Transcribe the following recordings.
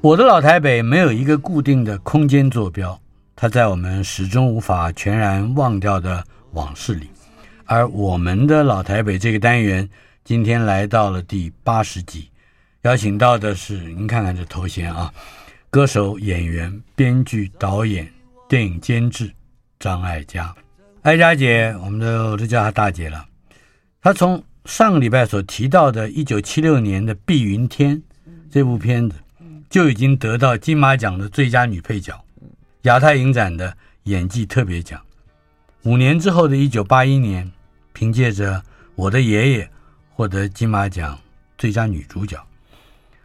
我的老台北没有一个固定的空间坐标，它在我们始终无法全然忘掉的往事里。而我们的老台北这个单元今天来到了第八十集，邀请到的是您看看这头衔啊，歌手、演员、编剧、导演、电影监制张艾嘉。艾嘉姐，我们都我都叫她大姐了。她从上个礼拜所提到的1976年的《碧云天》这部片子。就已经得到金马奖的最佳女配角，亚太影展的演技特别奖。五年之后的一九八一年，凭借着《我的爷爷》获得金马奖最佳女主角，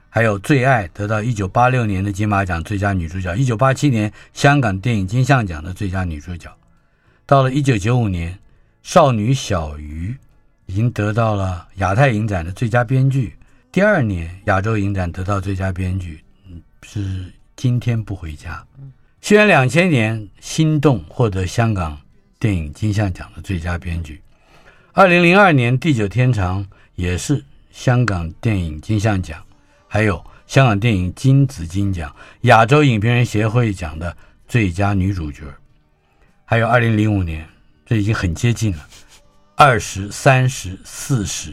还有《最爱》得到一九八六年的金马奖最佳女主角，一九八七年香港电影金像奖的最佳女主角。到了一九九五年，《少女小鱼》已经得到了亚太影展的最佳编剧。第二年，亚洲影展得到最佳编剧。是今天不回家。西元两千年，《心动》获得香港电影金像奖的最佳编剧。二零零二年，《地久天长》也是香港电影金像奖，还有香港电影金紫荆奖、亚洲影评人协会奖的最佳女主角。还有二零零五年，这已经很接近了，《二十三十四十》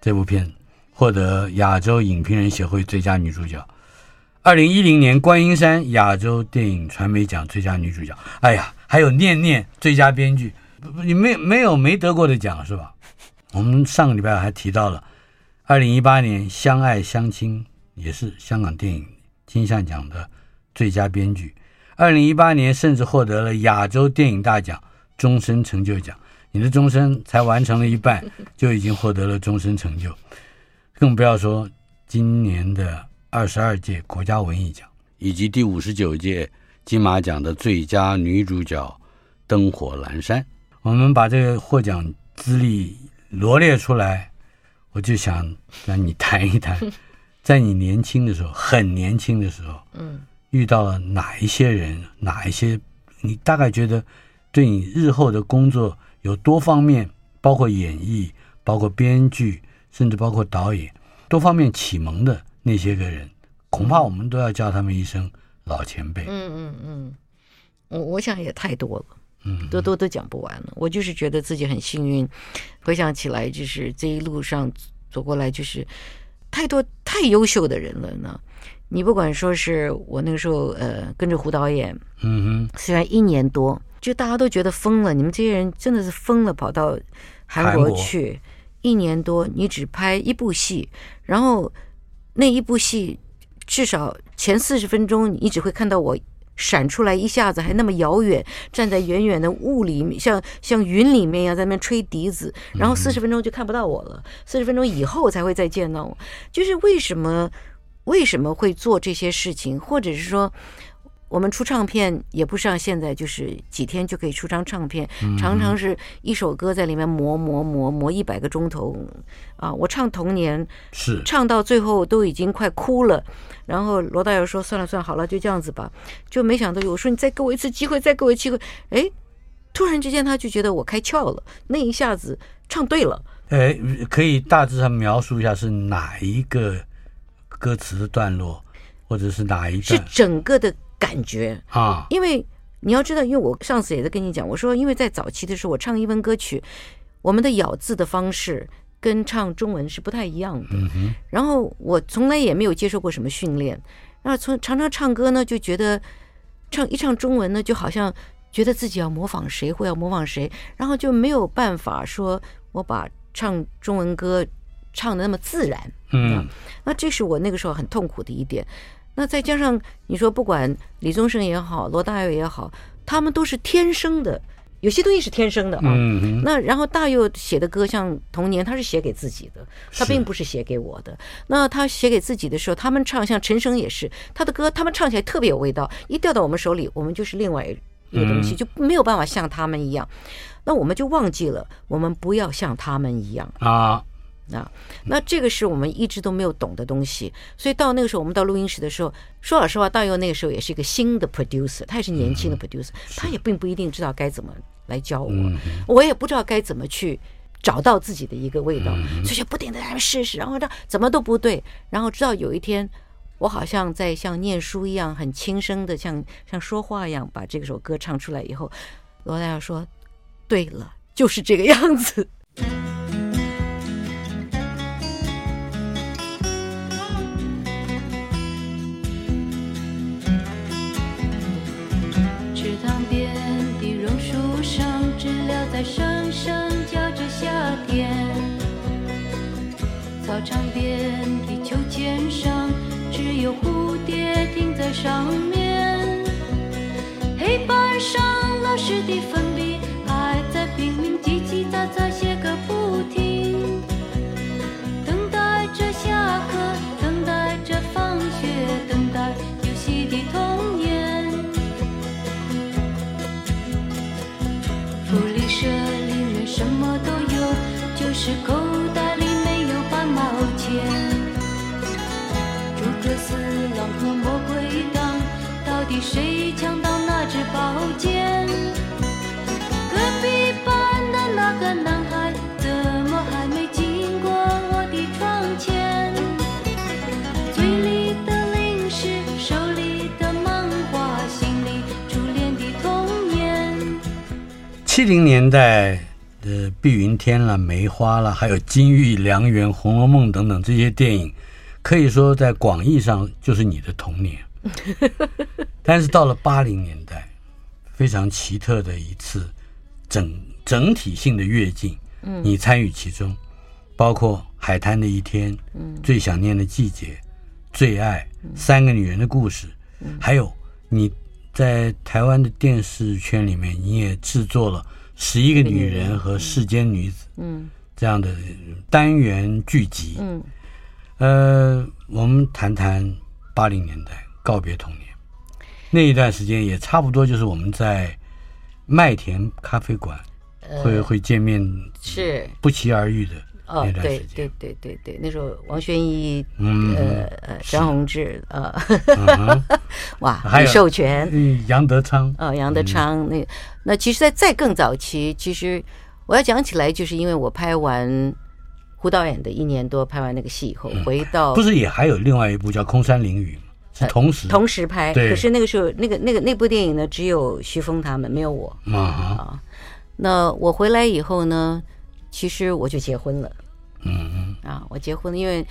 这部片子获得亚洲影评人协会最佳女主角。二零一零年，观音山亚洲电影传媒奖最佳女主角。哎呀，还有念念最佳编剧，你没没有没得过的奖是吧？我们上个礼拜还提到了，二零一八年相爱相亲也是香港电影金像奖的最佳编剧。二零一八年甚至获得了亚洲电影大奖终身成就奖。你的终身才完成了一半，就已经获得了终身成就，更不要说今年的。二十二届国家文艺奖以及第五十九届金马奖的最佳女主角《灯火阑珊》，我们把这个获奖资历罗列出来，我就想让你谈一谈，在你年轻的时候，很年轻的时候，嗯，遇到了哪一些人，哪一些你大概觉得对你日后的工作有多方面，包括演绎，包括编剧，甚至包括导演，多方面启蒙的。那些个人，恐怕我们都要叫他们一声老前辈。嗯嗯嗯，我我想也太多了，嗯，都都都讲不完了。我就是觉得自己很幸运，回想起来，就是这一路上走过来，就是太多太优秀的人了呢。你不管说是我那个时候，呃，跟着胡导演，嗯哼，虽然一年多，就大家都觉得疯了，你们这些人真的是疯了，跑到韩国去国一年多，你只拍一部戏，然后。那一部戏，至少前四十分钟，你只会看到我闪出来一下子，还那么遥远，站在远远的雾里面，像像云里面一样在那边吹笛子，然后四十分钟就看不到我了，四十分钟以后才会再见到我。就是为什么为什么会做这些事情，或者是说。我们出唱片也不像现在，就是几天就可以出张唱片，常常是一首歌在里面磨磨磨磨一百个钟头啊！我唱《童年》是唱到最后都已经快哭了，然后罗大佑说：“算了算了，好了，就这样子吧。”就没想到，我说：“你再给我一次机会，再给我一次机会。”哎，突然之间他就觉得我开窍了，那一下子唱对了，哎，可以大致上描述一下是哪一个歌词的段落，或者是哪一段？是整个的感觉啊。因为你要知道，因为我上次也在跟你讲，我说因为在早期的时候，我唱英文歌曲，我们的咬字的方式跟唱中文是不太一样的。嗯。然后我从来也没有接受过什么训练，然后从常常唱歌呢，就觉得唱一唱中文呢，就好像觉得自己要模仿谁或要模仿谁，然后就没有办法说我把。唱中文歌唱的那么自然，嗯，那这是我那个时候很痛苦的一点。那再加上你说，不管李宗盛也好，罗大佑也好，他们都是天生的，有些东西是天生的啊。嗯，那然后大佑写的歌，像《童年》，他是写给自己的，他并不是写给我的。那他写给自己的时候，他们唱，像陈升也是，他的歌他们唱起来特别有味道，一掉到我们手里，我们就是另外一个东西，就没有办法像他们一样。那我们就忘记了，我们不要像他们一样啊啊！那这个是我们一直都没有懂的东西。所以到那个时候，我们到录音室的时候，说老实话，大佑那个时候也是一个新的 producer，他也是年轻的 producer，他也并不一定知道该怎么来教我，我也不知道该怎么去找到自己的一个味道，所以就不停的在那试试，然后这怎么都不对，然后直到有一天，我好像在像念书一样，很轻声的像像说话一样，把这首歌唱出来以后，罗大佑说。对了，就是这个样子。上面。黑板上老师的粉笔还在。拼命叽叽喳喳写个不停，等待着下课，等待着放学，等待游戏的童年。福利社里面什么都有，就是口谁抢到那支宝剑？隔壁班的那个男孩怎么还没经过我的窗前？嘴里的零食，手里的漫画，心里初恋的童年。七零年代的《碧云天》了，《梅花》了，还有《金玉良缘》《红楼梦》等等这些电影，可以说在广义上就是你的童年。但是到了八零年代，非常奇特的一次。整整体性的跃进，嗯，你参与其中，包括海滩的一天，嗯，最想念的季节，最爱，三个女人的故事，还有你在台湾的电视圈里面，你也制作了十一个女人和世间女子，嗯，这样的单元剧集，嗯，呃，我们谈谈八零年代告别童年那一段时间，也差不多就是我们在。麦田咖啡馆会、呃、会见面，是不期而遇的那段时间。对对对对对，那时候王宣一，嗯呃呃张宏志呃，哇，李寿全，嗯，杨德昌，哦，杨德昌，那那其实，在再更早期，其实我要讲起来，就是因为我拍完胡导演的一年多，拍完那个戏以后，回到不是也还有另外一部叫《空山灵雨》吗？同时、呃、同时拍，可是那个时候那个那个那部电影呢，只有徐峰他们，没有我啊，啊。那我回来以后呢，其实我就结婚了。嗯嗯啊，我结婚了，因为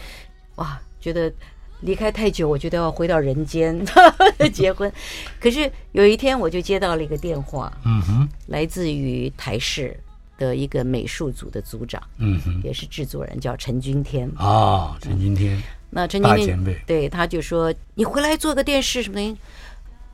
哇，觉得离开太久，我觉得要回到人间 结婚。可是有一天，我就接到了一个电话，嗯哼，来自于台视的一个美术组的组长，嗯哼，也是制作人，叫陈君天啊、哦，陈君天。嗯那陈经理对他就说：“你回来做个电视什么的。”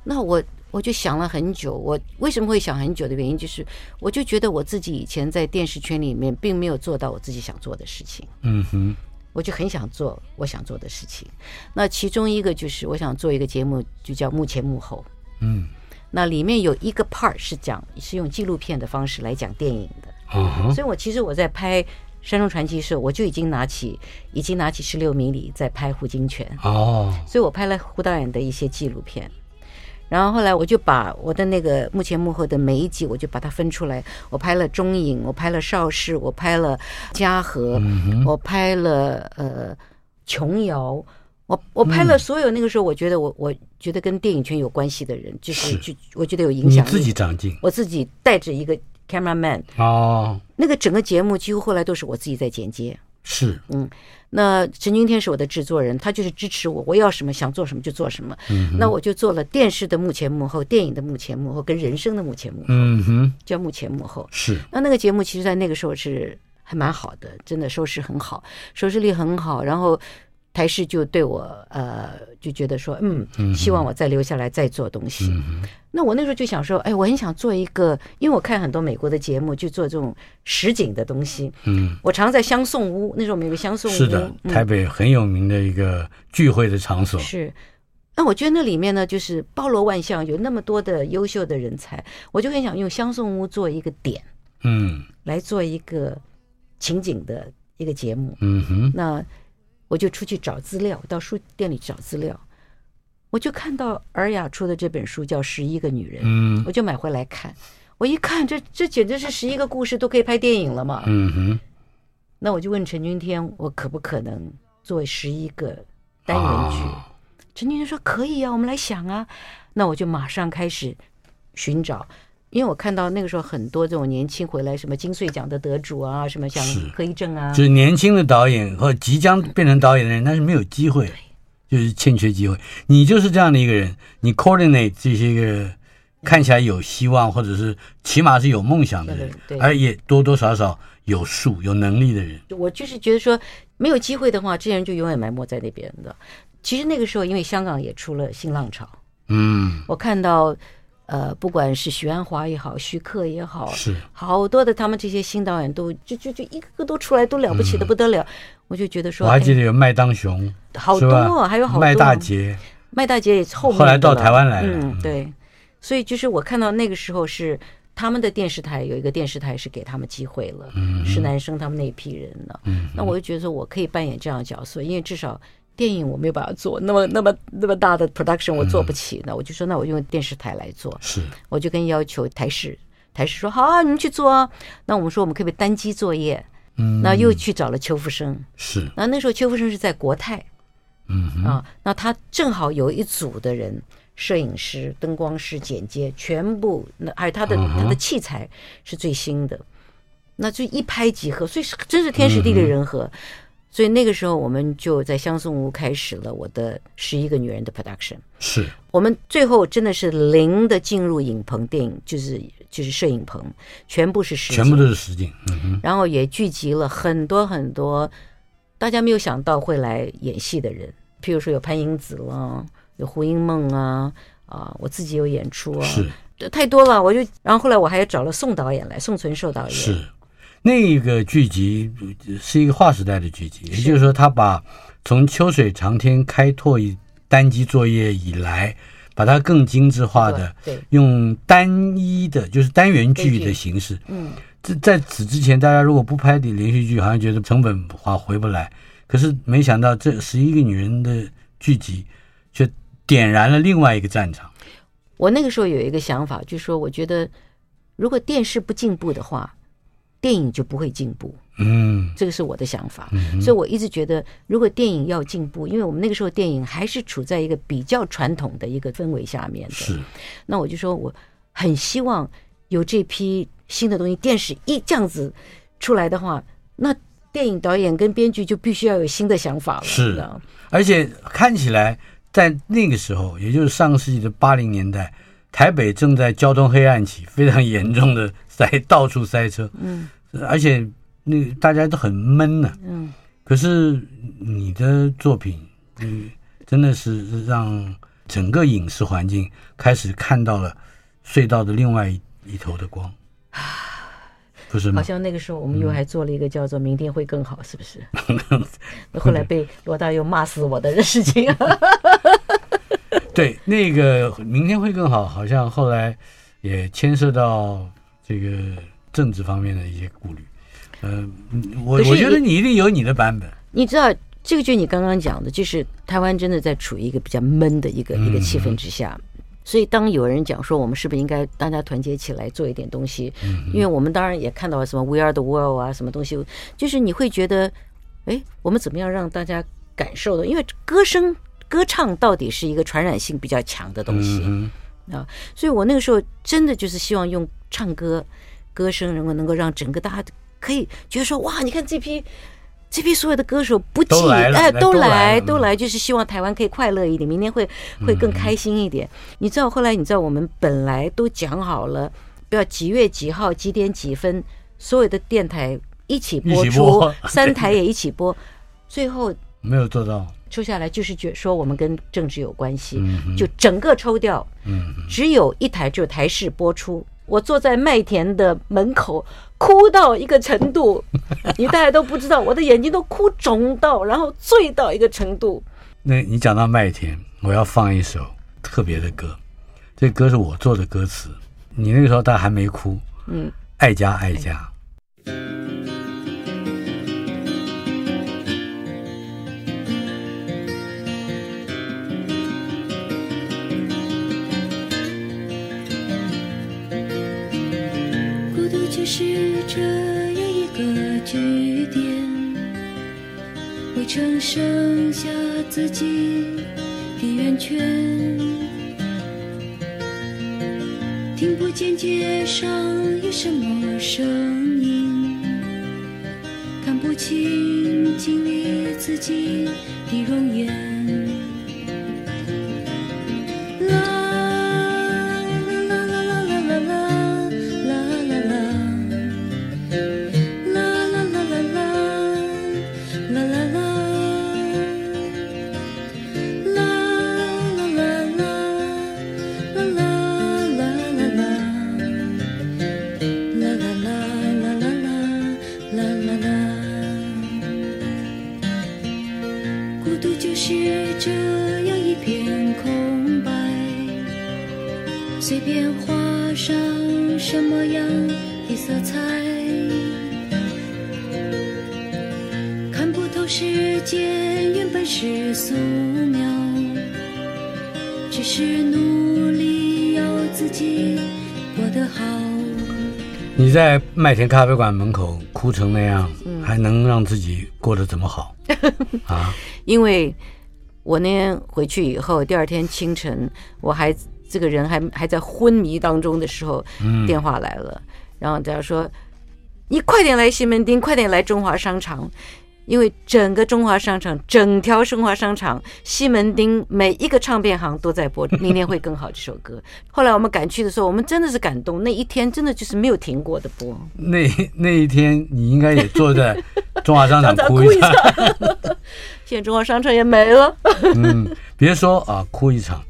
那我我就想了很久。我为什么会想很久的原因，就是我就觉得我自己以前在电视圈里面并没有做到我自己想做的事情。嗯哼，我就很想做我想做的事情。那其中一个就是我想做一个节目，就叫《幕前幕后》。嗯，那里面有一个 part 是讲是用纪录片的方式来讲电影的。嗯哼，所以我其实我在拍。《山中传奇》时，我就已经拿起，已经拿起十六米里在拍胡金铨哦，所以我拍了胡导演的一些纪录片。然后后来我就把我的那个幕前幕后的每一集，我就把它分出来。我拍了中影，我拍了邵氏，我拍了嘉禾，嗯、我拍了呃琼瑶，我我拍了所有那个时候，我觉得我、嗯、我觉得跟电影圈有关系的人，就是就我觉得有影响力。自己长进，我自己带着一个 cameraman 哦，那个整个节目几乎后来都是我自己在剪接。是，嗯。那陈君天是我的制作人，他就是支持我，我要什么想做什么就做什么。嗯，那我就做了电视的幕前幕后，电影的幕前幕后，跟人生的幕前幕后。嗯哼，叫幕前幕后。是。那那个节目其实，在那个时候是还蛮好的，真的收视很好，收视率很好。然后台视就对我呃就觉得说，嗯，希望我再留下来再做东西。嗯那我那时候就想说，哎，我很想做一个，因为我看很多美国的节目，就做这种实景的东西。嗯，我常在香颂屋，那时候我们有个香颂屋，是的，台北很有名的一个聚会的场所。嗯、是，那我觉得那里面呢，就是包罗万象，有那么多的优秀的人才，我就很想用香颂屋做一个点，嗯，来做一个情景的一个节目。嗯哼，那我就出去找资料，到书店里找资料。我就看到尔雅出的这本书叫《十一个女人》，嗯，我就买回来看。我一看，这这简直是十一个故事都可以拍电影了嘛。嗯哼。那我就问陈君天，我可不可能做十一个单元剧？哦、陈君天说可以啊，我们来想啊。那我就马上开始寻找，因为我看到那个时候很多这种年轻回来，什么金穗奖的得主啊，什么像柯一正啊，就是年轻的导演或即将变成导演的人，但是没有机会。就是欠缺机会，你就是这样的一个人，你 coordinate 这些个看起来有希望，或者是起码是有梦想的人，而也多多少少有数、有能力的人。我就是觉得说，没有机会的话，这些人就永远埋没在那边的。其实那个时候，因为香港也出了新浪潮，嗯，我看到。呃，不管是许鞍华也好，徐克也好，是。好多的他们这些新导演都就就就一个个都出来，都了不起的不得了。嗯、我就觉得说，我还记得有麦当雄，好多，还有好多。麦大姐，麦大姐也后后来到台湾来了，嗯，对。所以就是我看到那个时候是他们的电视台有一个电视台是给他们机会了，嗯，是男生他们那一批人了，嗯，那我就觉得说我可以扮演这样的角色，因为至少。电影我没有办法做，那么那么那么大的 production 我做不起，那、嗯、我就说那我用电视台来做，是，我就跟要求台视，台视说好啊，你们去做啊。那我们说我们可不可以单机作业？嗯，那又去找了邱福生，是，那那时候邱福生是在国泰，嗯啊，那他正好有一组的人，摄影师、灯光师、剪接，全部那还有他的、嗯、他的器材是最新的，那就一拍即合，所以是真是天时地利人和。嗯所以那个时候，我们就在香颂屋开始了我的十一个女人的 production。是我们最后真的是零的进入影棚电影，就是就是摄影棚，全部是实景，全部都是实景。嗯哼。然后也聚集了很多很多大家没有想到会来演戏的人，譬如说有潘英子了，有胡因梦啊，啊，我自己有演出啊，是太多了。我就然后后来我还找了宋导演来，宋存寿导演是。那个剧集是一个划时代的剧集，也就是说，他把从秋水长天开拓一单机作业以来，把它更精致化的，用单一的，就是单元剧的形式。嗯，在在此之前，大家如果不拍点连续剧，好像觉得成本花回不来。可是没想到，这十一个女人的剧集，却点燃了另外一个战场。我那个时候有一个想法，就是说，我觉得如果电视不进步的话。电影就不会进步，嗯，这个是我的想法，嗯，所以我一直觉得，如果电影要进步，因为我们那个时候电影还是处在一个比较传统的一个氛围下面的，是，那我就说我很希望有这批新的东西，电视一这样子出来的话，那电影导演跟编剧就必须要有新的想法了，是，而且看起来在那个时候，也就是上个世纪的八零年代。台北正在交通黑暗期，非常严重的塞，到处塞车。嗯，而且那大家都很闷呢、啊。嗯，可是你的作品，嗯，真的是让整个影视环境开始看到了隧道的另外一一头的光。不是吗？好像那个时候我们又还做了一个叫做“明天会更好”，是不是？那后来被罗大佑骂死我的事情。对，那个明天会更好，好像后来也牵涉到这个政治方面的一些顾虑。呃，我我觉得你一定有你的版本。你知道，这个就是你刚刚讲的，就是台湾真的在处于一个比较闷的一个、嗯、一个气氛之下。所以当有人讲说我们是不是应该大家团结起来做一点东西？嗯，因为我们当然也看到什么 We Are the World 啊，什么东西，就是你会觉得，哎，我们怎么样让大家感受的？因为歌声、歌唱到底是一个传染性比较强的东西啊，所以我那个时候真的就是希望用唱歌、歌声能够能够让整个大家可以觉得说，哇，你看这批。这批所有的歌手不计，哎，都来都来，就是希望台湾可以快乐一点，明天会会更开心一点。你知道后来你知道我们本来都讲好了，不要几月几号几点几分，所有的电台一起播出，三台也一起播，最后没有做到。抽下来就是觉说我们跟政治有关系，就整个抽掉，只有一台就台式播出。我坐在麦田的门口，哭到一个程度，你大家都不知道，我的眼睛都哭肿到，然后醉到一个程度。那你讲到麦田，我要放一首特别的歌，这歌是我做的歌词。你那个时候大家还没哭，嗯，爱家爱家。是这样一个句点，围成剩下自己的圆圈，听不见街上有什么声音，看不清镜里自己的容颜。在麦田咖啡馆门口哭成那样，还能让自己过得怎么好 啊？因为我那天回去以后，第二天清晨，我还这个人还还在昏迷当中的时候，电话来了，然后他说：“你快点来西门町，快点来中华商场。”因为整个中华商场，整条中华商场，西门町每一个唱片行都在播《明天会更好》这首歌。后来我们赶去的时候，我们真的是感动，那一天真的就是没有停过的播。那那一天，你应该也坐在中华商场 哭一场。现在中华商场也没了。嗯，别说啊，哭一场，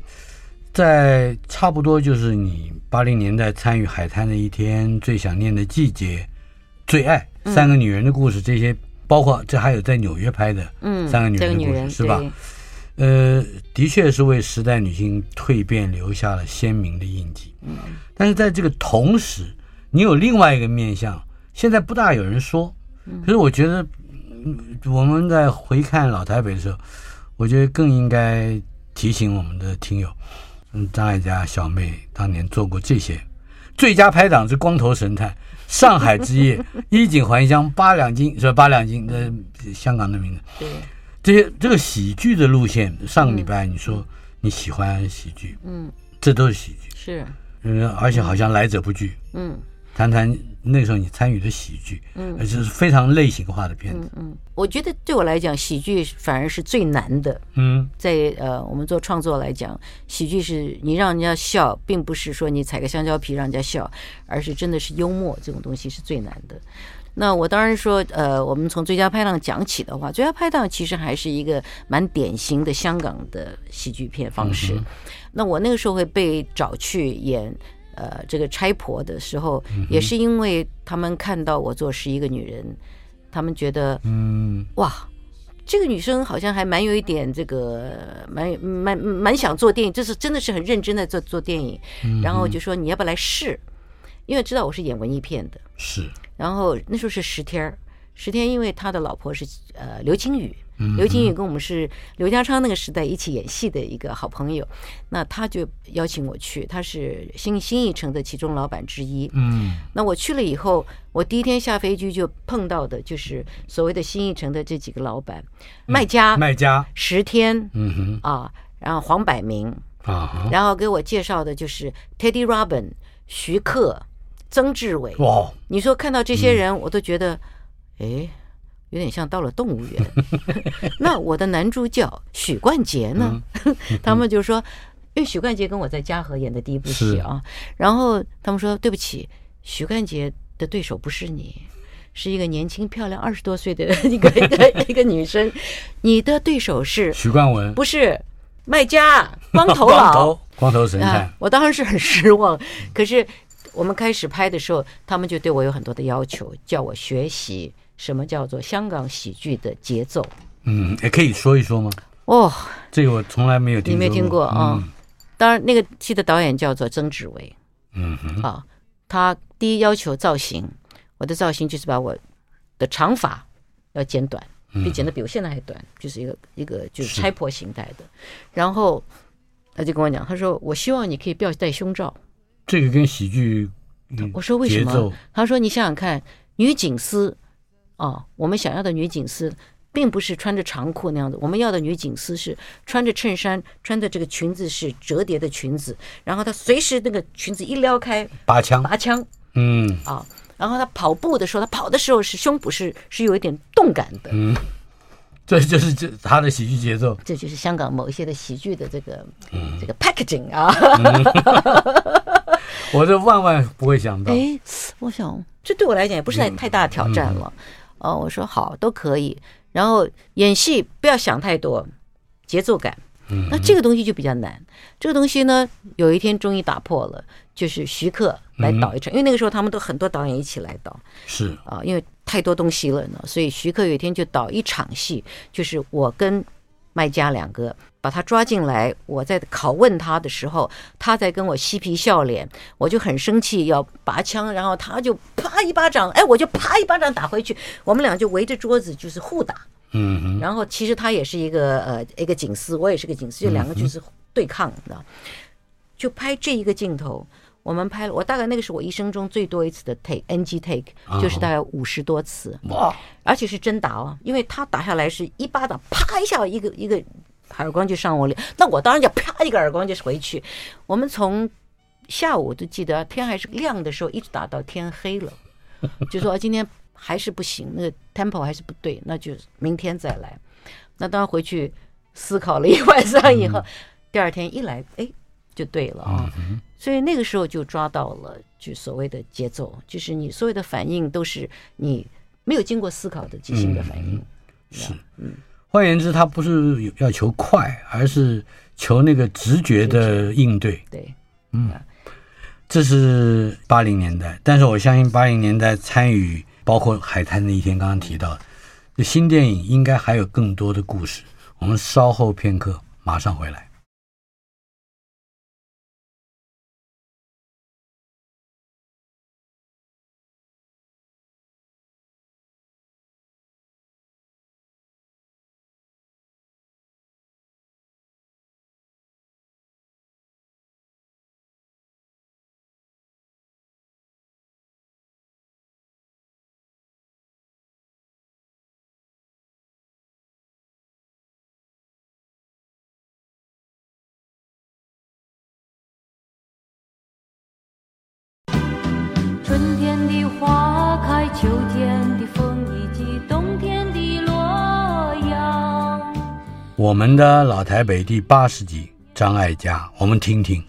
在差不多就是你八零年代参与海滩的一天，最想念的季节，最爱三个女人的故事这些。包括这还有在纽约拍的，嗯，三个女人的故事是吧？呃，的确是为时代女性蜕变留下了鲜明的印记。嗯，但是在这个同时，你有另外一个面相，现在不大有人说。可是我觉得，我们在回看老台北的时候，我觉得更应该提醒我们的听友，嗯，张艾嘉小妹当年做过这些。最佳拍档是光头神探。上海之夜，衣锦还乡，八两金是吧？八两金，那香港的名字。对，这些这个喜剧的路线，上个礼拜你说你喜欢喜剧，嗯，这都是喜剧，是，嗯，而且好像来者不拒，嗯。谈谈那时候你参与的喜剧，嗯，而且是非常类型化的片子。嗯，嗯，我觉得对我来讲，喜剧反而是最难的。嗯，在呃，我们做创作来讲，喜剧是你让人家笑，并不是说你踩个香蕉皮让人家笑，而是真的是幽默这种东西是最难的。那我当然说，呃，我们从最佳拍档讲起的话，最佳拍档其实还是一个蛮典型的香港的喜剧片方式。嗯、那我那个时候会被找去演。呃，这个差婆的时候，也是因为他们看到我做十一个女人，他们觉得，嗯，哇，这个女生好像还蛮有一点这个，蛮蛮蛮想做电影，就是真的是很认真的做做电影，然后就说你要不要来试，因为知道我是演文艺片的，是，然后那时候是十天，十天，因为他的老婆是呃刘青雨，嗯，刘金宇跟我们是刘家昌那个时代一起演戏的一个好朋友，那他就邀请我去，他是新新艺城的其中老板之一。嗯，那我去了以后，我第一天下飞机就碰到的就是所谓的新艺城的这几个老板，麦嘉、麦家、石天，嗯哼，啊，然后黄百鸣，啊，然后给我介绍的就是 Teddy Robin、徐克、曾志伟。哇，你说看到这些人，我都觉得，哎。有点像到了动物园。那我的男主角许冠杰呢？他们就说，因为许冠杰跟我在嘉禾演的第一部戏啊，然后他们说对不起，许冠杰的对手不是你，是一个年轻漂亮二十多岁的一个一 个一个女生，你的对手是许冠文，不是卖家，光头佬，光头神探。我当然是很失望，可是我们开始拍的时候，他们就对我有很多的要求，叫我学习。什么叫做香港喜剧的节奏？嗯，也可以说一说吗？哦，这个我从来没有听过。你没听过啊？嗯、当然，那个戏的导演叫做曾志伟。嗯哼，啊，他第一要求造型，我的造型就是把我的长发要剪短，比剪的比我现在还短，就是一个一个就是拆破形态的。然后他就跟我讲，他说：“我希望你可以不要戴胸罩。”这个跟喜剧，我说为什么？他说：“你想想看，女警司。”哦，我们想要的女警司，并不是穿着长裤那样的。我们要的女警司是穿着衬衫，穿的这个裙子是折叠的裙子，然后她随时那个裙子一撩开，拔枪，拔枪，嗯，啊、哦，然后她跑步的时候，她跑的时候是胸部是是有一点动感的，嗯，这就是这她的喜剧节奏，这就是香港某一些的喜剧的这个、嗯、这个 packaging 啊，嗯、我这万万不会想到，哎，我想这对我来讲也不是太太大的挑战了。哦，我说好，都可以。然后演戏不要想太多，节奏感。嗯，那这个东西就比较难。这个东西呢，有一天终于打破了，就是徐克来导一场，因为那个时候他们都很多导演一起来导。是啊，因为太多东西了呢，所以徐克有一天就导一场戏，就是我跟麦嘉两个。把他抓进来，我在拷问他的时候，他在跟我嬉皮笑脸，我就很生气，要拔枪，然后他就啪一巴掌，哎，我就啪一巴掌打回去，我们俩就围着桌子就是互打，嗯，然后其实他也是一个呃一个警司，我也是个警司，就两个就是对抗，你知道，就拍这一个镜头。我们拍了，我大概那个是我一生中最多一次的 take NG take，就是大概五十多次，哇，而且是真打哦，因为他打下来是一巴掌，啪一下一个一个。耳光就上我脸，那我当然就啪一个耳光就回去。我们从下午都记得天还是亮的时候，一直打到天黑了，就说今天还是不行，那个 tempo 还是不对，那就明天再来。那当然回去思考了一晚上以后，第二天一来，哎，就对了啊。所以那个时候就抓到了，就所谓的节奏，就是你所有的反应都是你没有经过思考的即兴的反应。是，嗯。换言之，他不是要求快，而是求那个直觉的应对。对，嗯，这是八零年代，但是我相信八零年代参与包括《海滩那一天》刚刚提到的，新电影应该还有更多的故事。我们稍后片刻，马上回来。春天的花开，秋天的风，以及冬天的洛阳。我们的老台北第八十集，张艾嘉，我们听听。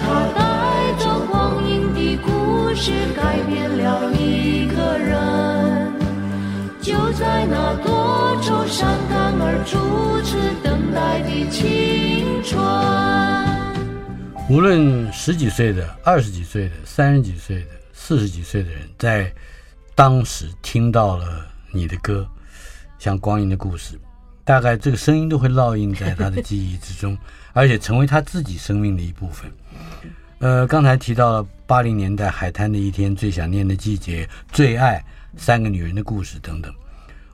流水它带着光阴的故事，改变了一个人。就在那多愁善感而初次等待的青春。无论十几岁的、二十几岁的、三十几岁的、四十几岁的人，在当时听到了你的歌，像《光阴的故事》，大概这个声音都会烙印在他的记忆之中，而且成为他自己生命的一部分。呃，刚才提到了八零年代海滩的一天、最想念的季节、最爱、三个女人的故事等等。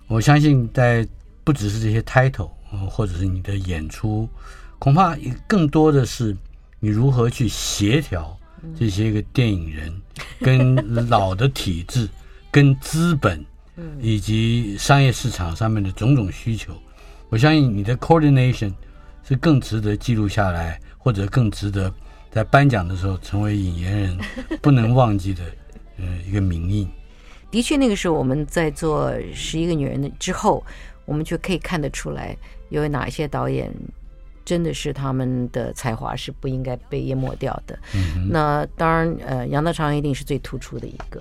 我相信，在不只是这些 title，呃，或者是你的演出，恐怕更多的是你如何去协调这些个电影人跟老的体制。跟资本，以及商业市场上面的种种需求，我相信你的 coordination 是更值得记录下来，或者更值得在颁奖的时候成为引言人不能忘记的，呃，一个名印。的确，那个时候我们在做《十一个女人》的之后，我们就可以看得出来，有哪一些导演真的是他们的才华是不应该被淹没掉的。嗯、那当然，呃，杨德昌一定是最突出的一个。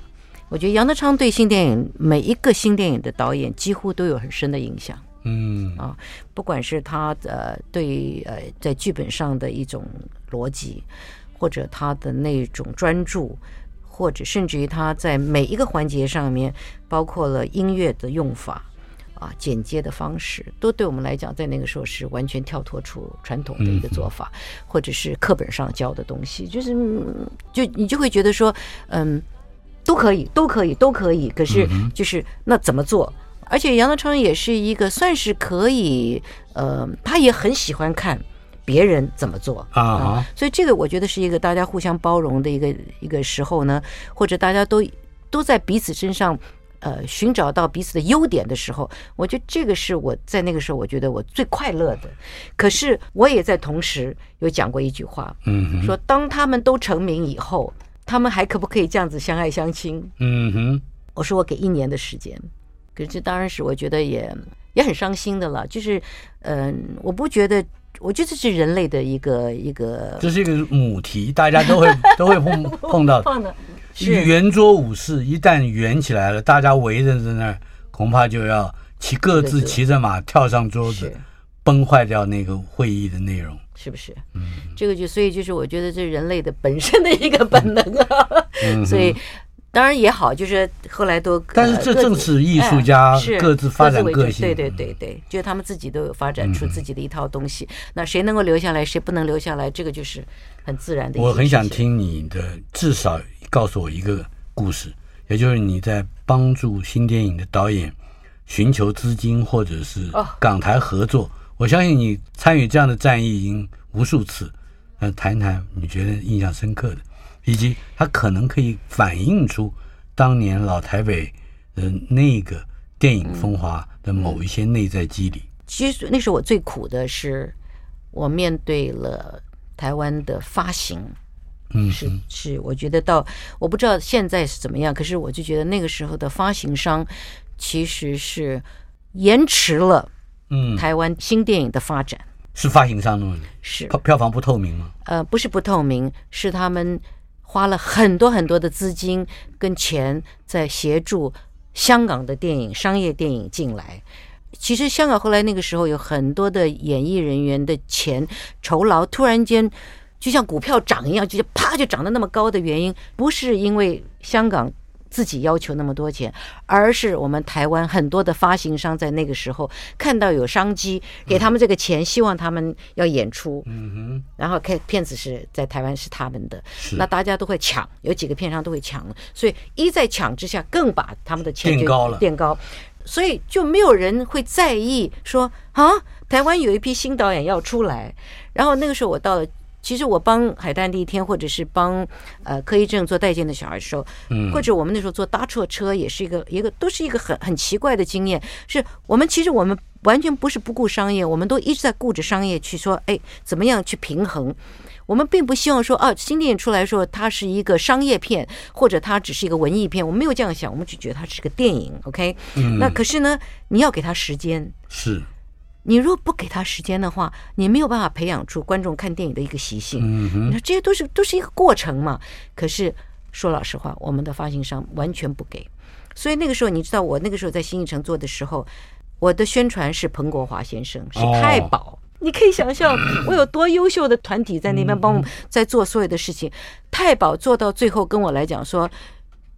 我觉得杨德昌对新电影每一个新电影的导演几乎都有很深的影响。嗯啊，不管是他呃对呃在剧本上的一种逻辑，或者他的那种专注，或者甚至于他在每一个环节上面，包括了音乐的用法啊、剪接的方式，都对我们来讲，在那个时候是完全跳脱出传统的一个做法，或者是课本上教的东西，就是就你就会觉得说，嗯。都可以，都可以，都可以。可是就是那怎么做？而且杨德昌也是一个算是可以，呃，他也很喜欢看别人怎么做啊、嗯。所以这个我觉得是一个大家互相包容的一个一个时候呢，或者大家都都在彼此身上呃寻找到彼此的优点的时候，我觉得这个是我在那个时候我觉得我最快乐的。可是我也在同时有讲过一句话，嗯，说当他们都成名以后。他们还可不可以这样子相爱相亲？嗯哼，我说我给一年的时间，可是这当然是我觉得也也很伤心的了。就是，嗯、呃，我不觉得，我觉得这是人类的一个一个，这是一个母题，大家都会 都会碰碰到的。圆桌武士一旦圆起来了，大家围着在那儿，恐怕就要骑各自骑着马跳上桌子，崩坏掉那个会议的内容。是不是？嗯，这个就所以就是我觉得这是人类的本身的一个本能啊，嗯、所以当然也好，就是后来都，但是这正是艺术家各自发展个性，对对对对，就是他们自己都有发展出自己的一套东西。嗯、那谁能够留下来，谁不能留下来，这个就是很自然的。我很想听你的，至少告诉我一个故事，也就是你在帮助新电影的导演寻求资金或者是港台合作。哦我相信你参与这样的战役已经无数次，呃，谈谈你觉得印象深刻的，以及它可能可以反映出当年老台北的那个电影风华的某一些内在机理。其实那时候我最苦的是，我面对了台湾的发行，嗯，是是，我觉得到我不知道现在是怎么样，可是我就觉得那个时候的发行商其实是延迟了。嗯，台湾新电影的发展是发行商的问题，是票房不透明吗？呃，不是不透明，是他们花了很多很多的资金跟钱在协助香港的电影、商业电影进来。其实香港后来那个时候有很多的演艺人员的钱酬劳，突然间就像股票涨一样，就啪就涨得那么高的原因，不是因为香港。自己要求那么多钱，而是我们台湾很多的发行商在那个时候看到有商机，给他们这个钱，希望他们要演出。嗯哼，然后看片子是在台湾是他们的，那大家都会抢，有几个片商都会抢，所以一在抢之下，更把他们的钱垫高了，垫高，所以就没有人会在意说啊，台湾有一批新导演要出来。然后那个时候我到了。其实我帮海滩第一天，或者是帮呃柯一正做带剑的小孩的时候，嗯，或者我们那时候做搭错车，也是一个一个都是一个很很奇怪的经验。是我们其实我们完全不是不顾商业，我们都一直在顾着商业去说，哎，怎么样去平衡？我们并不希望说，啊，新电影出来说它是一个商业片，或者它只是一个文艺片，我们没有这样想，我们只觉得它是个电影。OK，嗯，那可是呢，你要给他时间是。你如果不给他时间的话，你没有办法培养出观众看电影的一个习性。你说这些都是都是一个过程嘛。可是说老实话，我们的发行商完全不给。所以那个时候，你知道我那个时候在新艺城做的时候，我的宣传是彭国华先生，是太保。你可以想象我有多优秀的团体在那边帮我们在做所有的事情。太保做到最后跟我来讲说：“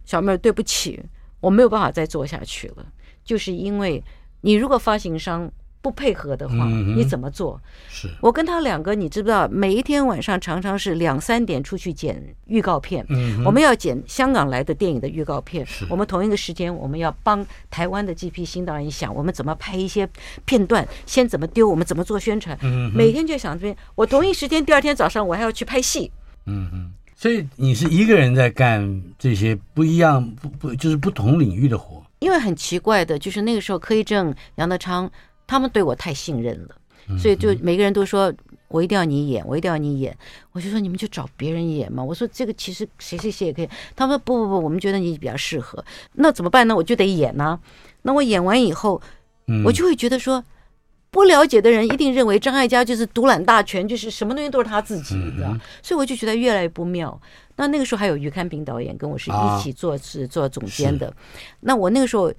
小妹儿，对不起。”我没有办法再做下去了，就是因为你如果发行商不配合的话，嗯、你怎么做？是我跟他两个，你知不知道？每一天晚上常常是两三点出去剪预告片。嗯，我们要剪香港来的电影的预告片。我们同一个时间，我们要帮台湾的这批新导演想，我们怎么拍一些片段，先怎么丢，我们怎么做宣传。嗯，每天就想这边。我同一时间，第二天早上我还要去拍戏。嗯嗯。所以你是一个人在干这些不一样、不不就是不同领域的活。因为很奇怪的，就是那个时候柯一正、杨德昌。他们对我太信任了，所以就每个人都说我一定要你演，我一定要你演。我就说你们就找别人演嘛。我说这个其实谁谁谁也可以。他们说不不不，我们觉得你比较适合。那怎么办呢？我就得演呐、啊。那我演完以后，我就会觉得说，不了解的人一定认为张艾嘉就是独揽大权，就是什么东西都是他自己，你知道？所以我就觉得越来越不妙。那那个时候还有于堪平导演跟我是一起做是做总监的。那我那个时候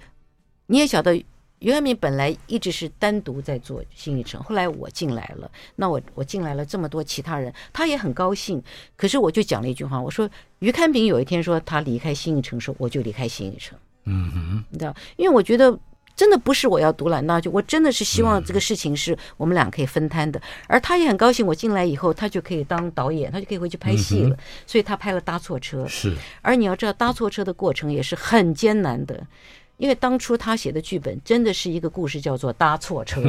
你也晓得。余堪平本来一直是单独在做新艺城，后来我进来了，那我我进来了这么多其他人，他也很高兴。可是我就讲了一句话，我说于堪平有一天说他离开新艺城的时候，我就离开新艺城。嗯哼，你知道，因为我觉得真的不是我要独揽大局，我真的是希望这个事情是我们俩可以分摊的。而他也很高兴，我进来以后，他就可以当导演，他就可以回去拍戏了。所以他拍了《搭错车》。是。而你要知道，《搭错车》的过程也是很艰难的。因为当初他写的剧本真的是一个故事，叫做搭错车。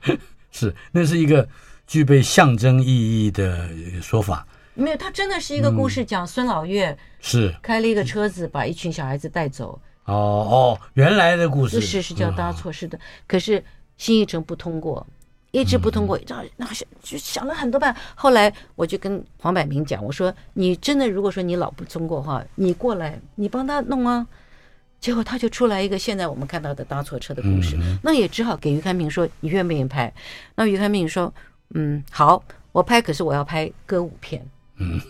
是，那是一个具备象征意义的说法。没有，他真的是一个故事，讲孙老岳是开了一个车子，把一群小孩子带走。哦哦，原来的故事是是叫搭错，是的。可是新艺城不通过，一直不通过，那那想就想了很多办法。后来我就跟黄百鸣讲，我说：“你真的如果说你老不通过的话，你过来，你帮他弄啊。”结果他就出来一个现在我们看到的搭错车的故事，那也只好给于开平说，你愿不愿意拍？那于开平说，嗯，好，我拍，可是我要拍歌舞片。嗯，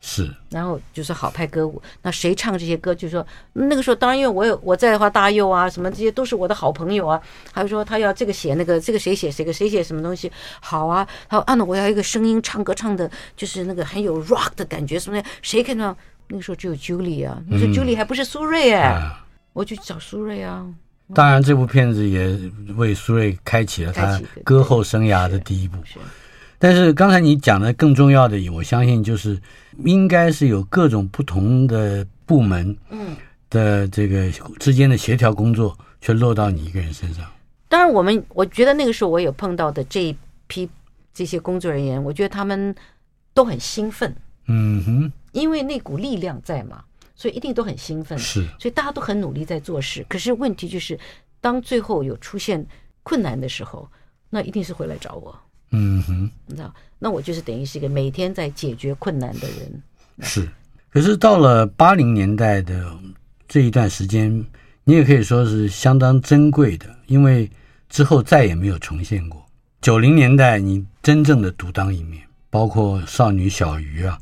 是。然后就是好拍歌舞，那谁唱这些歌？就说那个时候，当然因为我有我在的话，大佑啊，什么这些都是我的好朋友啊。还有说他要这个写那个，这个谁写谁个谁写什么东西好啊？他说啊，那我要一个声音唱歌唱的，就是那个很有 rock 的感觉什么的，谁看到？那个时候只有 Julie 啊，你说 Julie 还不是苏芮哎、我去找苏芮啊。当然，这部片子也为苏芮开启了他歌后生涯的第一步。但是刚才你讲的更重要的，我相信就是应该是有各种不同的部门，嗯，的这个之间的协调工作，却落到你一个人身上。当然，我们我觉得那个时候我有碰到的这一批这些工作人员，我觉得他们都很兴奋。嗯哼。因为那股力量在嘛，所以一定都很兴奋。是，所以大家都很努力在做事。可是问题就是，当最后有出现困难的时候，那一定是会来找我。嗯哼，你知道，那我就是等于是一个每天在解决困难的人。是，可是到了八零年代的这一段时间，你也可以说是相当珍贵的，因为之后再也没有重现过。九零年代，你真正的独当一面，包括少女小鱼啊，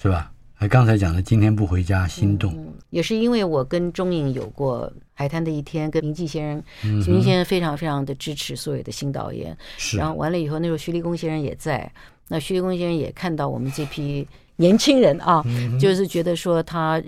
是吧？刚才讲的今天不回家，心动、嗯，也是因为我跟中影有过海滩的一天，跟明季先生，明季先生非常非常的支持所有的新导演。是，然后完了以后，那时候徐立功先生也在，那徐立功先生也看到我们这批年轻人啊，嗯、就是觉得说他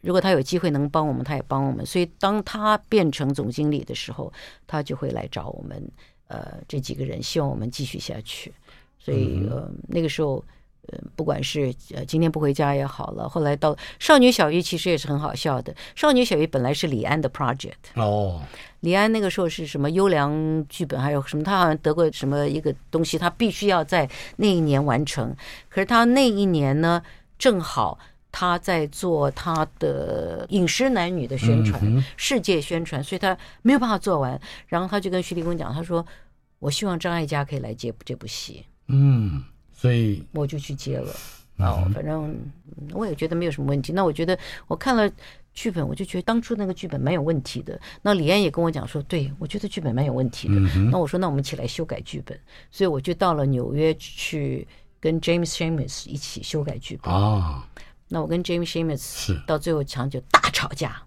如果他有机会能帮我们，他也帮我们。所以当他变成总经理的时候，他就会来找我们，呃，这几个人希望我们继续下去。所以呃，那个时候。呃，不管是呃今天不回家也好了，后来到少女小鱼其实也是很好笑的。少女小鱼本来是李安的 project 哦，李安那个时候是什么优良剧本，还有什么他好像得过什么一个东西，他必须要在那一年完成。可是他那一年呢，正好他在做他的饮食男女的宣传，嗯、世界宣传，所以他没有办法做完。然后他就跟徐立功讲，他说：“我希望张艾嘉可以来接这部戏。”嗯。所以我就去接了，哦，反正我也觉得没有什么问题。那我觉得我看了剧本，我就觉得当初那个剧本蛮有问题的。那李安也跟我讲说，对，我觉得剧本蛮有问题的。那我说，那我们一起来修改剧本。所以我就到了纽约去跟 James Schamus 一起修改剧本。哦，那我跟 James Schamus 是到最后场就大吵架，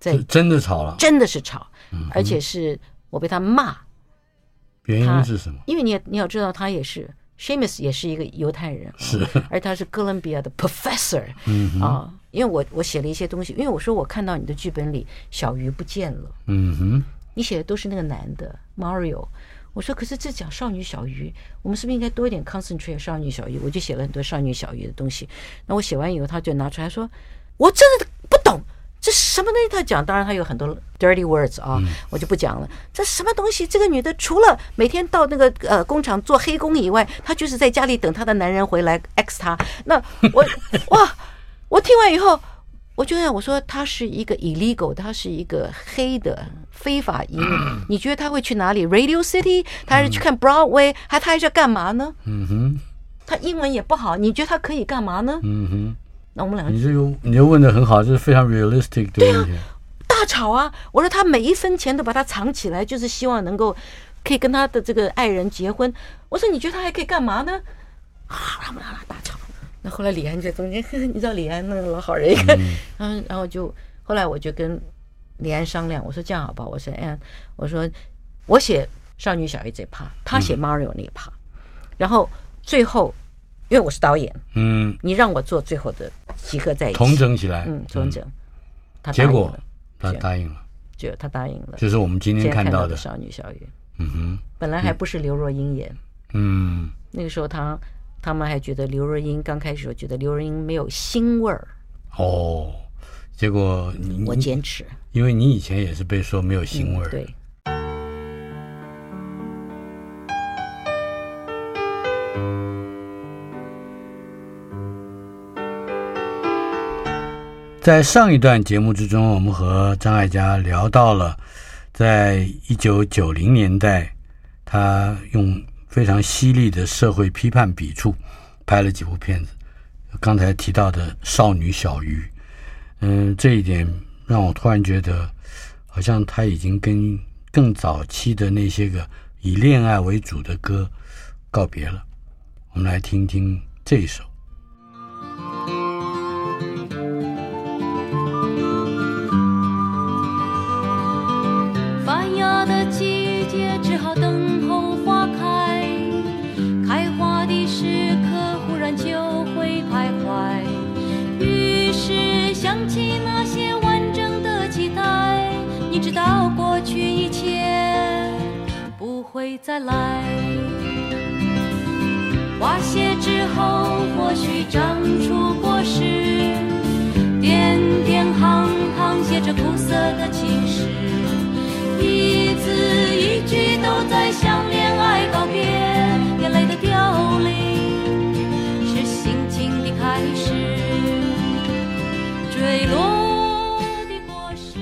在真的吵了，真的是吵，而且是我被他骂。原因是什么？因为你也你要知道，他也是。Seamus 也是一个犹太人，是，而他是哥伦比亚的 professor，嗯，啊，因为我我写了一些东西，因为我说我看到你的剧本里小鱼不见了，嗯哼，你写的都是那个男的 Mario。我说可是这讲少女小鱼，我们是不是应该多一点 concentrate 少女小鱼？我就写了很多少女小鱼的东西。那我写完以后，他就拿出来说，我真的不懂。这什么东西？他讲，当然他有很多 dirty words 啊，我就不讲了。这什么东西？这个女的除了每天到那个呃工厂做黑工以外，她就是在家里等她的男人回来 x 她。那我 哇，我听完以后，我就想，我说她是一个 illegal，她是一个黑的非法移民。你觉得她会去哪里？Radio City？她还是去看 Broadway？还她还是要干嘛呢？嗯哼，她英文也不好，你觉得她可以干嘛呢？嗯哼。那我们两个，你就你就问的很好，这是非常 realistic 的问题。对啊，大吵啊！我说他每一分钱都把它藏起来，就是希望能够可以跟他的这个爱人结婚。我说你觉得他还可以干嘛呢？啊，啦啦啦大吵。那后来李安在中间，你知道李安那个老好人一个，嗯，然后就后来我就跟李安商量，我说这样好不好？我说哎，我说我写少女小鱼这 part，他写 Mario 那 part，然后最后。因为我是导演，嗯，你让我做最后的集合在一起，重整起来，嗯，重整。他结果他答应了，就他答应了，就是我们今天看到的。少女小雨。嗯哼，本来还不是刘若英演，嗯，那个时候他他们还觉得刘若英刚开始，我觉得刘若英没有腥味儿。哦，结果你我坚持，因为你以前也是被说没有腥味儿，对。在上一段节目之中，我们和张艾嘉聊到了，在一九九零年代，他用非常犀利的社会批判笔触拍了几部片子。刚才提到的《少女小鱼》，嗯，这一点让我突然觉得，好像他已经跟更早期的那些个以恋爱为主的歌告别了。我们来听听这一首。会再来，花谢之后或许长出果实，点点行行写着苦涩的情诗，一字一句都在向恋爱告别，眼泪的凋零是心情的开始，坠落的果实，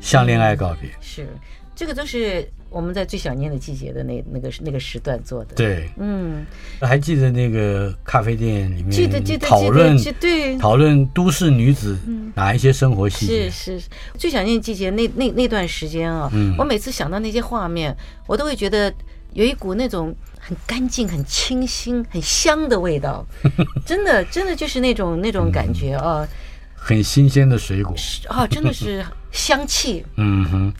向恋爱告别，是这个都是。我们在最想念的季节的那那个那个时段做的，对，嗯，还记得那个咖啡店里面记得记得讨论对。讨论都市女子哪一些生活细节？是是，最想念季节那那那段时间啊，嗯，我每次想到那些画面，我都会觉得有一股那种很干净、很清新、很香的味道，真的真的就是那种那种感觉啊。很新鲜的水果。啊，真的是香气。嗯哼，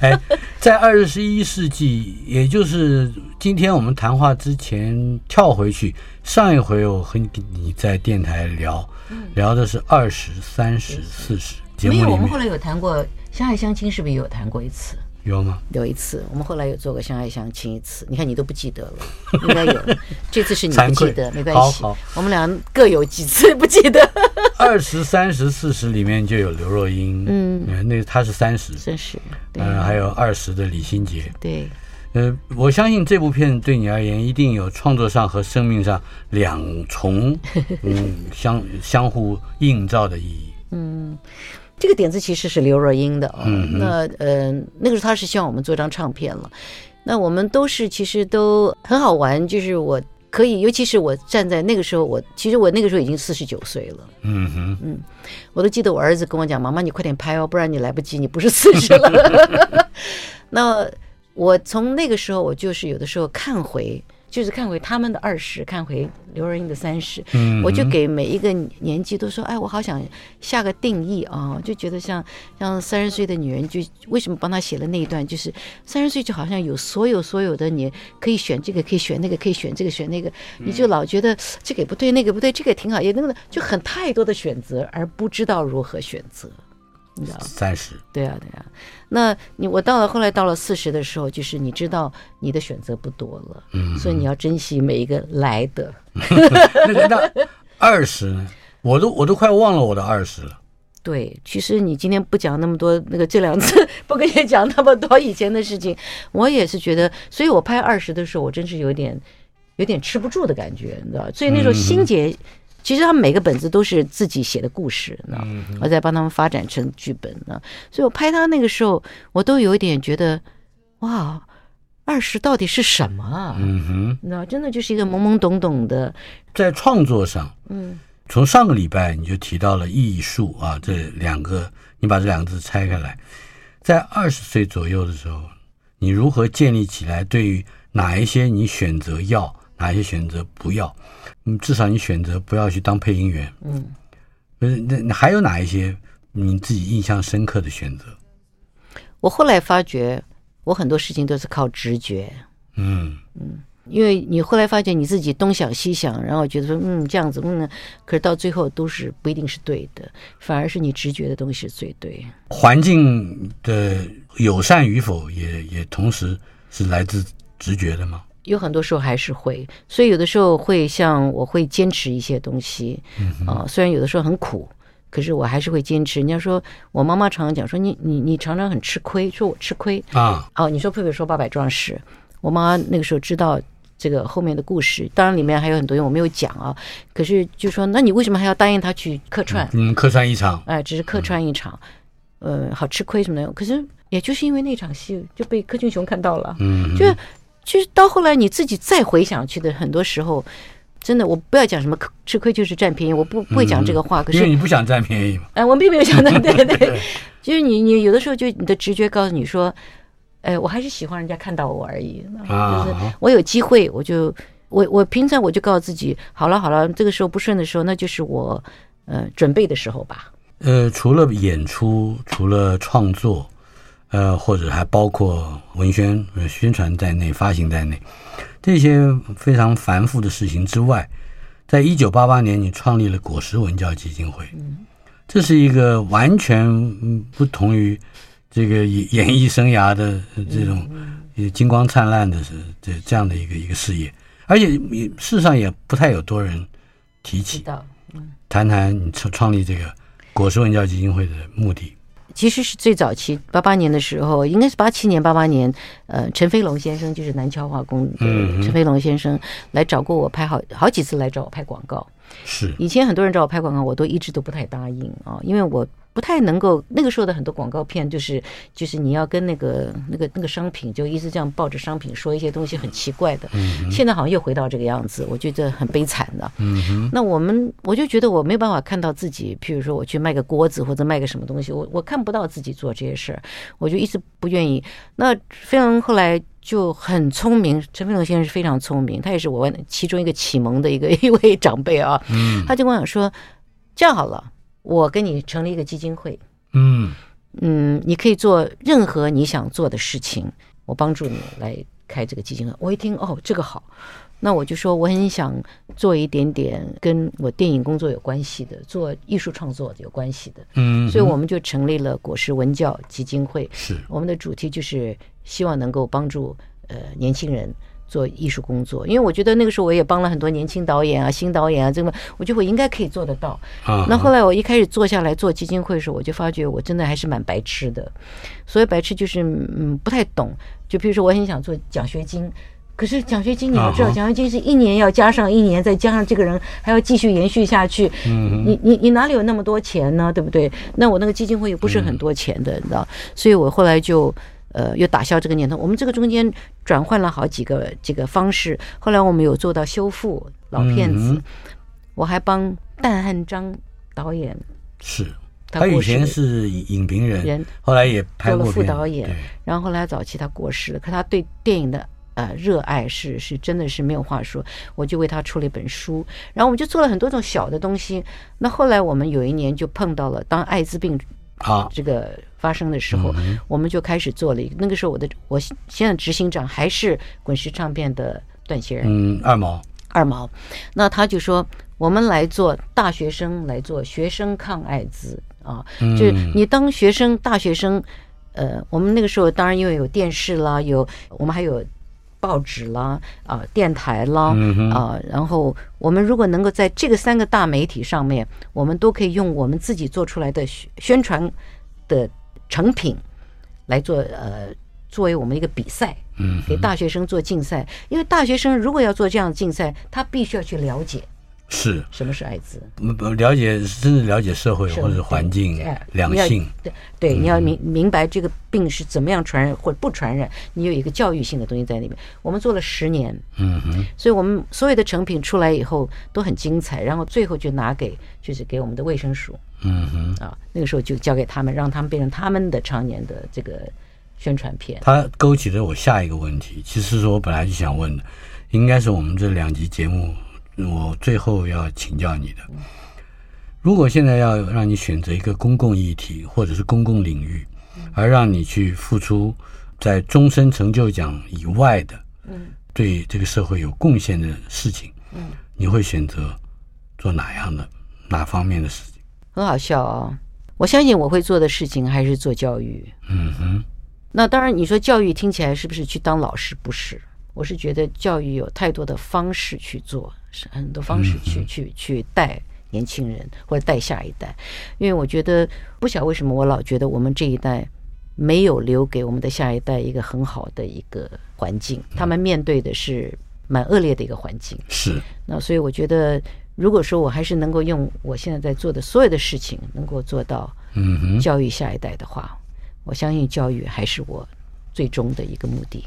哎，在二十一世纪，也就是今天我们谈话之前跳回去，上一回我和你在电台聊，聊的是二十三十四十节目里面，没有，我们后来有谈过《相爱相亲》，是不是也有谈过一次？有吗？有一次，我们后来有做过相爱相亲一次。你看你都不记得了，应该有。这次是你不记得，没关系。好，好，我们俩各有几次不记得。二十三十四十里面就有刘若英，嗯，那她是三十，三十，嗯，还有二十的李心洁，对。呃，我相信这部片对你而言，一定有创作上和生命上两重，嗯，相相互映照的意义。嗯。这个点子其实是刘若英的啊、哦，嗯、那呃那个时候她是希望我们做张唱片了，那我们都是其实都很好玩，就是我可以，尤其是我站在那个时候，我其实我那个时候已经四十九岁了，嗯哼，嗯，我都记得我儿子跟我讲，妈妈你快点拍哦，不然你来不及，你不是四十了。那我从那个时候，我就是有的时候看回。就是看回他们的二十，看回刘若英的三十，嗯，我就给每一个年纪都说，哎，我好想下个定义啊，就觉得像像三十岁的女人，就为什么帮她写了那一段，就是三十岁就好像有所有所有的你可以选这个，可以选那个，可以选这个选那个，你就老觉得这个也不对，那个不对，这个也挺好，也那个就很太多的选择，而不知道如何选择。你知道三十，对啊，对啊。那你我到了后来到了四十的时候，就是你知道你的选择不多了，嗯，所以你要珍惜每一个来的。那那二十呢？我都我都快忘了我的二十了。对，其实你今天不讲那么多，那个这两次不跟你讲那么多以前的事情，我也是觉得，所以我拍二十的时候，我真是有点有点吃不住的感觉，你知道？所以那时候心结。嗯其实他们每个本子都是自己写的故事，呢，我在帮他们发展成剧本呢。所以我拍他那个时候，我都有一点觉得，哇，二十到底是什么啊？嗯哼，那真的就是一个懵懵懂懂的。在创作上，嗯，从上个礼拜你就提到了艺术啊，这两个，你把这两个字拆开来，在二十岁左右的时候，你如何建立起来？对于哪一些你选择要，哪一些选择不要？嗯，至少你选择不要去当配音员。嗯，不是那那还有哪一些你自己印象深刻的选择？我后来发觉，我很多事情都是靠直觉。嗯嗯，因为你后来发觉你自己东想西想，然后觉得说嗯这样子嗯，可是到最后都是不一定是对的，反而是你直觉的东西是最对。环境的友善与否也也同时是来自直觉的吗？有很多时候还是会，所以有的时候会像我会坚持一些东西，啊，虽然有的时候很苦，可是我还是会坚持。人家说我妈妈常常讲说你你你常常很吃亏，说我吃亏啊。哦，你说佩佩说八百壮士，我妈那个时候知道这个后面的故事，当然里面还有很多人我没有讲啊。可是就说那你为什么还要答应他去客串？嗯，客串一场，哎，只是客串一场，呃，好吃亏什么的。可是也就是因为那场戏就被柯俊雄看到了，嗯，就。其实到后来你自己再回想去的，很多时候，真的，我不要讲什么吃亏就是占便宜，我不不会讲这个话。可是因为你不想占便宜嘛。哎，我并没有想到，对对，就是你你有的时候就你的直觉告诉你说，哎，我还是喜欢人家看到我而已。就是我有机会，我就我我平常我就告诉自己，好了好了，这个时候不顺的时候，那就是我呃准备的时候吧。呃，除了演出，除了创作。呃，或者还包括文宣、宣传在内、发行在内，这些非常繁复的事情之外，在一九八八年，你创立了果实文教基金会，这是一个完全不同于这个演艺生涯的这种金光灿烂的这这样的一个一个事业，而且事实上也不太有多人提起。谈谈你创创立这个果实文教基金会的目的。其实是最早期八八年的时候，应该是八七年、八八年，呃，陈飞龙先生就是南桥化工的陈飞龙先生来找过我拍好好几次来找我拍广告。是以前很多人找我拍广告，我都一直都不太答应啊，因为我。不太能够，那个时候的很多广告片就是就是你要跟那个那个那个商品就一直这样抱着商品说一些东西很奇怪的。嗯。现在好像又回到这个样子，我觉得很悲惨的。嗯哼。那我们我就觉得我没办法看到自己，譬如说我去卖个锅子或者卖个什么东西，我我看不到自己做这些事儿，我就一直不愿意。那飞龙后来就很聪明，陈飞龙先生是非常聪明，他也是我其中一个启蒙的一个 一位长辈啊。嗯。他就跟我讲说，这样好了。我跟你成立一个基金会，嗯嗯，你可以做任何你想做的事情，我帮助你来开这个基金会。我一听哦，这个好，那我就说我很想做一点点跟我电影工作有关系的，做艺术创作有关系的，嗯，所以我们就成立了果实文教基金会。是，我们的主题就是希望能够帮助呃年轻人。做艺术工作，因为我觉得那个时候我也帮了很多年轻导演啊、新导演啊，这个我觉得我应该可以做得到。啊，那后来我一开始坐下来做基金会的时候，我就发觉我真的还是蛮白痴的。所以白痴就是嗯不太懂。就比如说我很想做奖学金，可是奖学金你要知道，奖学金是一年要加上一年，再加上这个人还要继续延续下去。嗯，你你你哪里有那么多钱呢？对不对？那我那个基金会又不是很多钱的，你知道？所以我后来就。呃，又打消这个念头。我们这个中间转换了好几个这个方式，后来我们有做到修复老片子，嗯、我还帮但汉章导演是，他以前是影评人，人后来也拍过做了副导演，然后后来早期他过世了，可他对电影的呃热爱是是真的是没有话说。我就为他出了一本书，然后我们就做了很多种小的东西。那后来我们有一年就碰到了，当艾滋病啊。这个发生的时候，我们就开始做了一个。那个时候我的我现在执行长还是滚石唱片的段祺仁，嗯，二毛。二毛，那他就说，我们来做大学生，来做学生抗艾滋啊，就是你当学生，大学生，呃，我们那个时候当然因为有电视啦，有我们还有报纸啦，啊，电台啦，啊，然后我们如果能够在这个三个大媒体上面，我们都可以用我们自己做出来的宣传的成品来做，呃。作为我们一个比赛，嗯，给大学生做竞赛，因为大学生如果要做这样的竞赛，他必须要去了解是什么是艾滋，了解真正了解社会或者环境、两性，对对，你要明明白这个病是怎么样传染或者不传染，你有一个教育性的东西在里面。我们做了十年，嗯哼，所以我们所有的成品出来以后都很精彩，然后最后就拿给就是给我们的卫生署，嗯哼，啊，那个时候就交给他们，让他们变成他们的常年的这个。宣传片，它勾起了我下一个问题。其实是我本来就想问的，应该是我们这两集节目，我最后要请教你的。如果现在要让你选择一个公共议题或者是公共领域，而让你去付出在终身成就奖以外的，嗯，对这个社会有贡献的事情，嗯，你会选择做哪样的哪方面的事情？很好笑哦，我相信我会做的事情还是做教育。嗯哼。那当然，你说教育听起来是不是去当老师？不是，我是觉得教育有太多的方式去做，是很多方式去去去带年轻人或者带下一代。因为我觉得，不晓得为什么我老觉得我们这一代没有留给我们的下一代一个很好的一个环境，他们面对的是蛮恶劣的一个环境。是。那所以我觉得，如果说我还是能够用我现在在做的所有的事情，能够做到，嗯，教育下一代的话。我相信教育还是我最终的一个目的。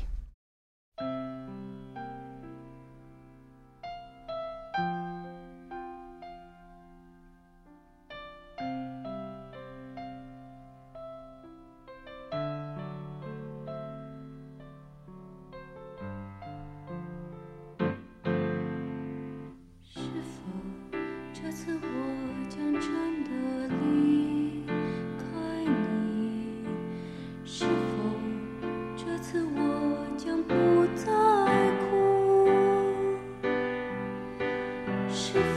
是。